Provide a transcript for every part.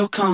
That's what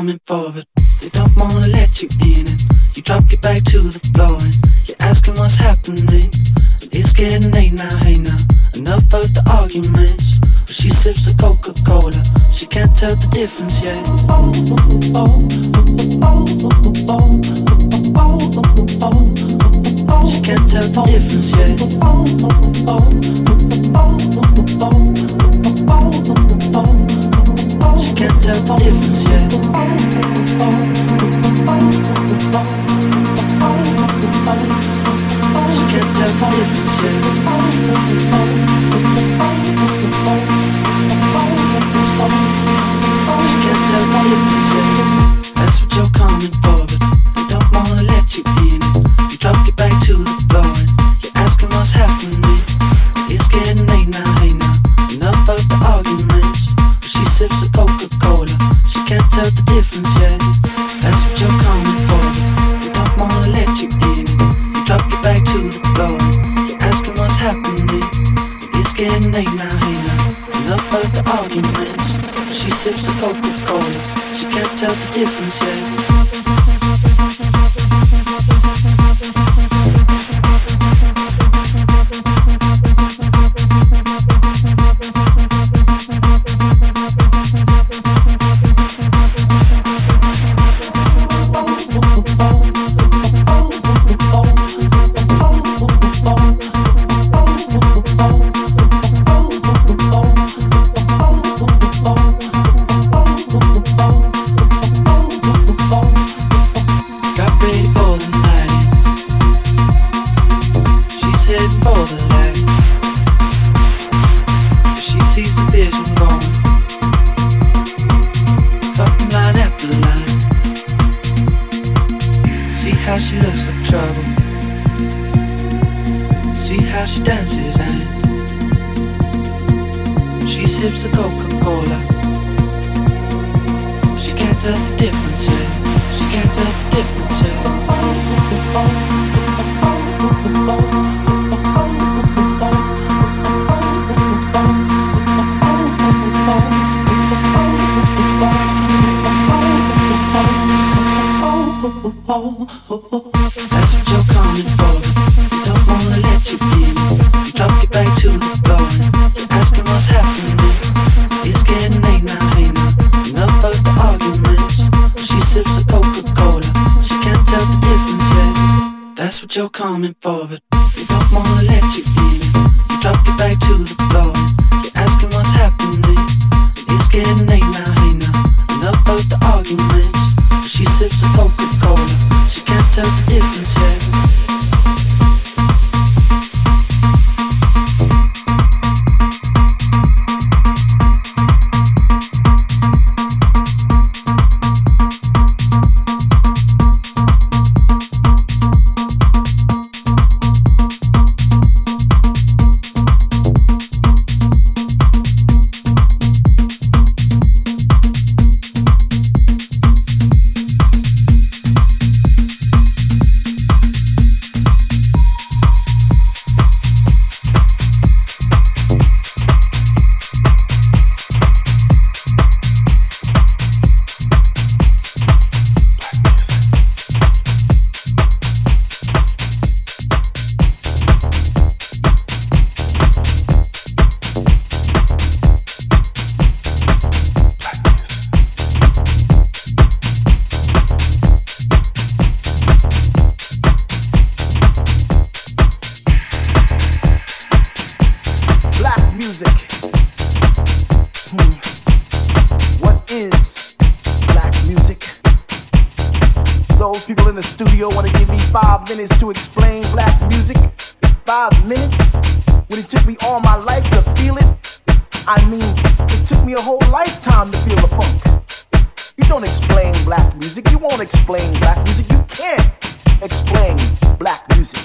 explain black music. You can't explain black music.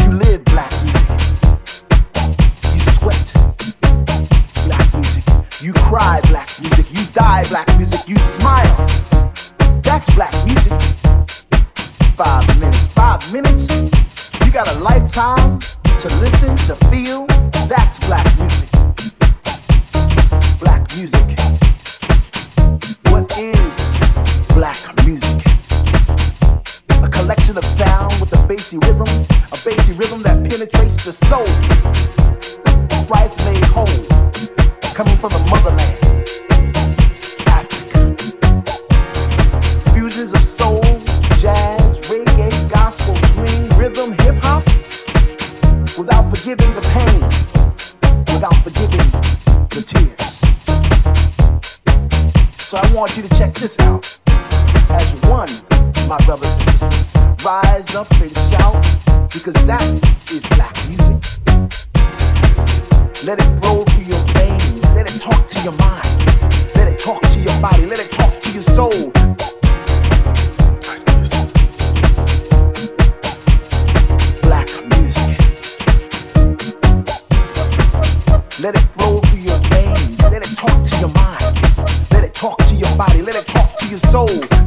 You live black music. You sweat black music. You cry black music. You die black music. You smile. That's black music. Five minutes. Five minutes. You got a lifetime to listen, to feel. That's black music. this out. As one, my brothers and sisters, rise up and shout, because that is black music. Let it roll through your veins, let it talk to your mind, let it talk to your body, let it talk to your soul. soul.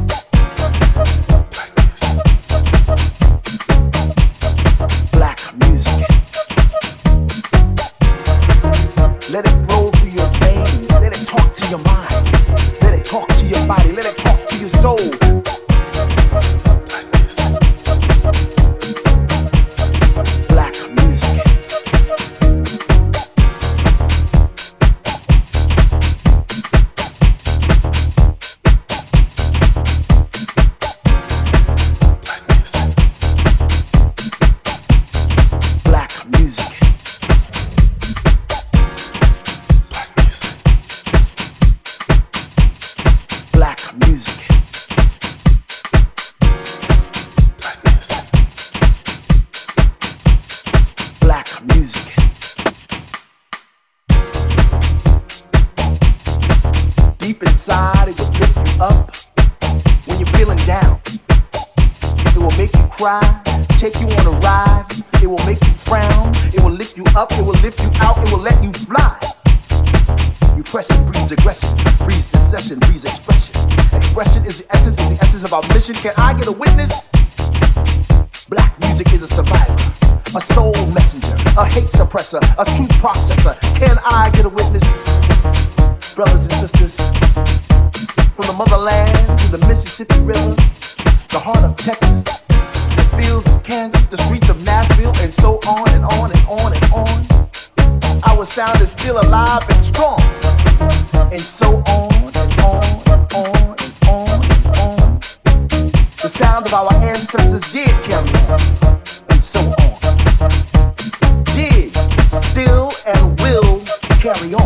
on and on and on and on. Our sound is still alive and strong. And so on and on and on and on and on. The sounds of our ancestors did carry on. And so on. Did, still, and will carry on.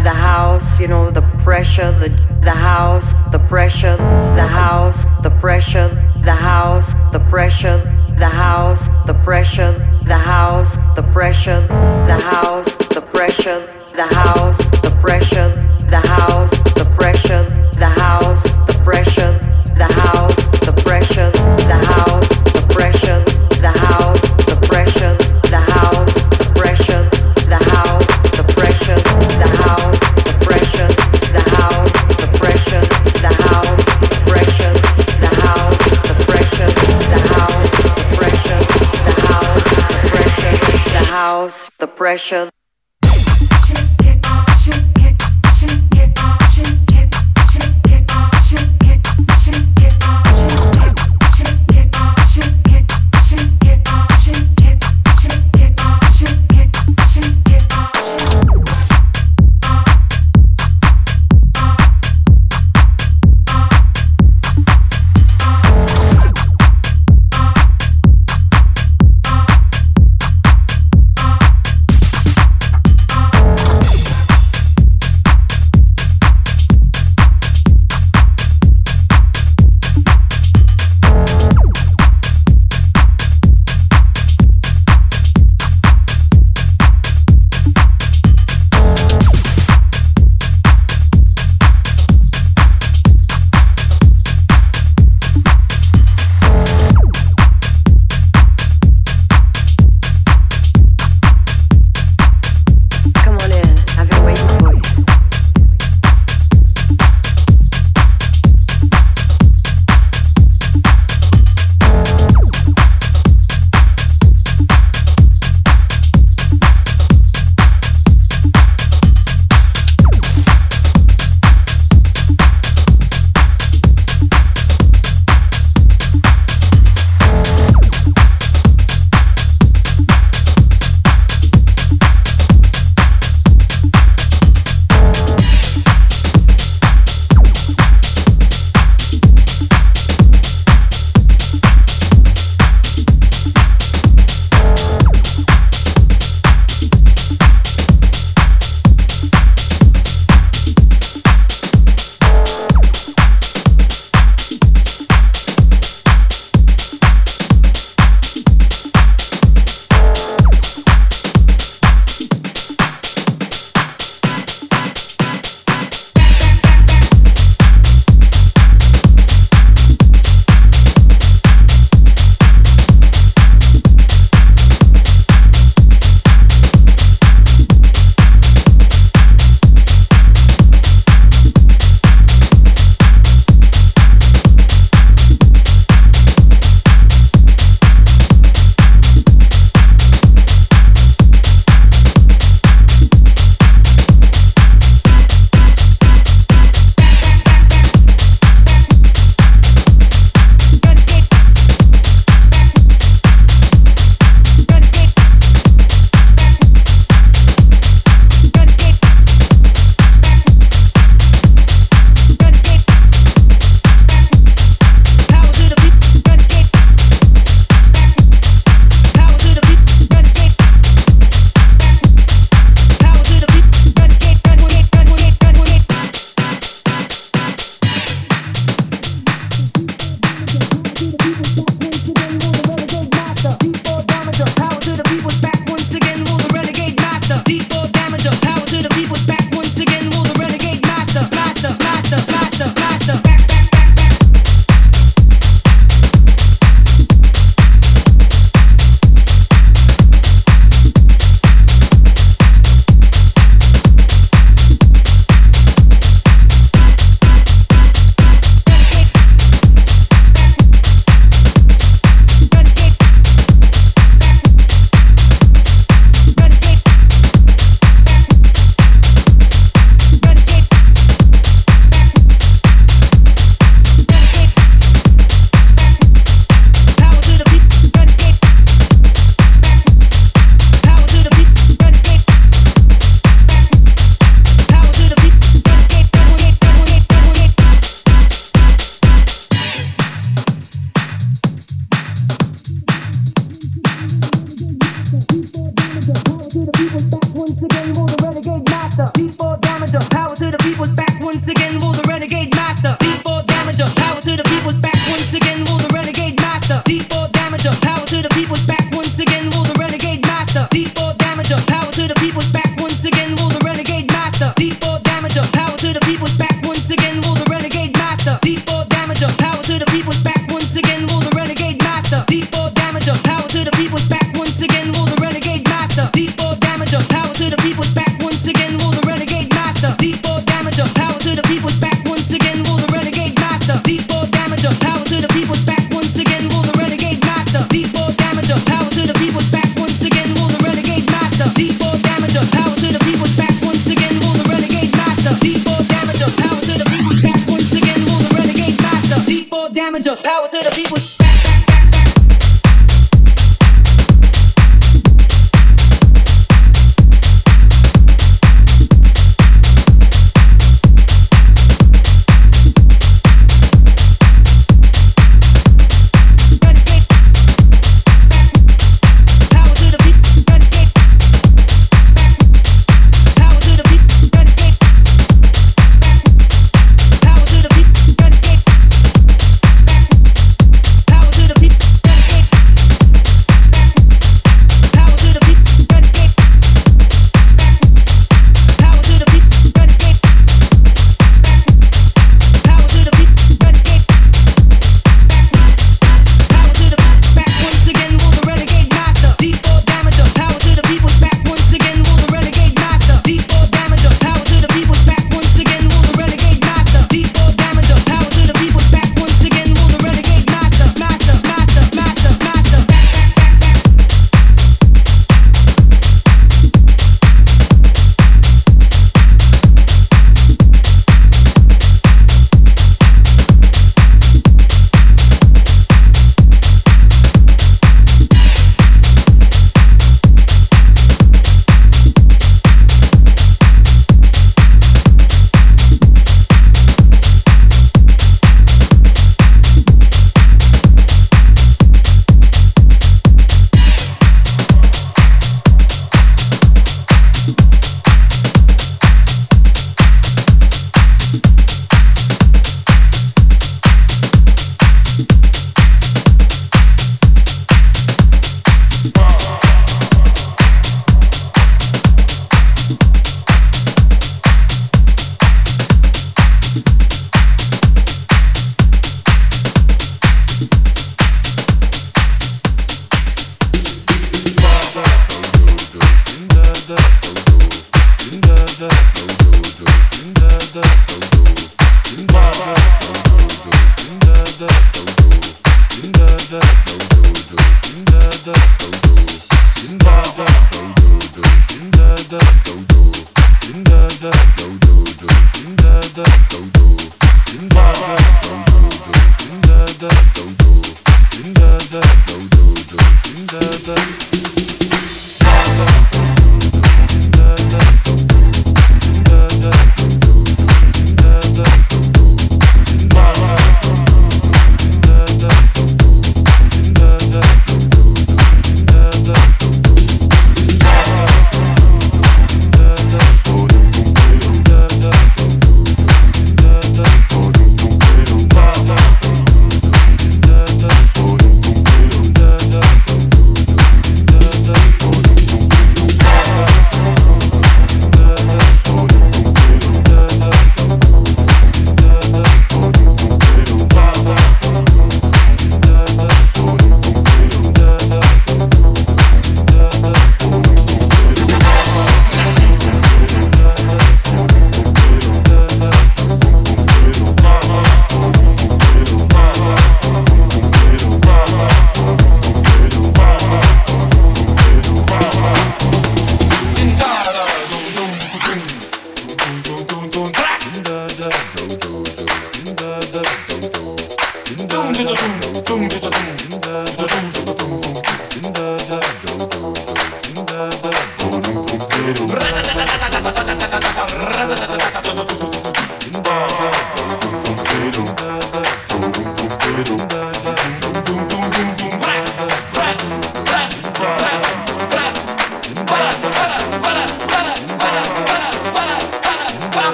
at the house, you know, the pressure, the the house, the pressure, the house, the pressure, the house, the pressure, the house, the pressure, the house, the pressure, the house, the pressure, the house, the pressure, the house pressure.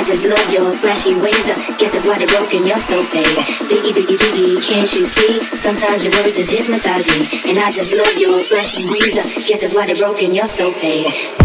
I just love your flashy ways. I guess that's why they broke in your soul, babe. Biggie, biggie, biggie, can't you see? Sometimes your words just hypnotize me. And I just love your flashy ways. I guess that's why they broke in your soul, babe.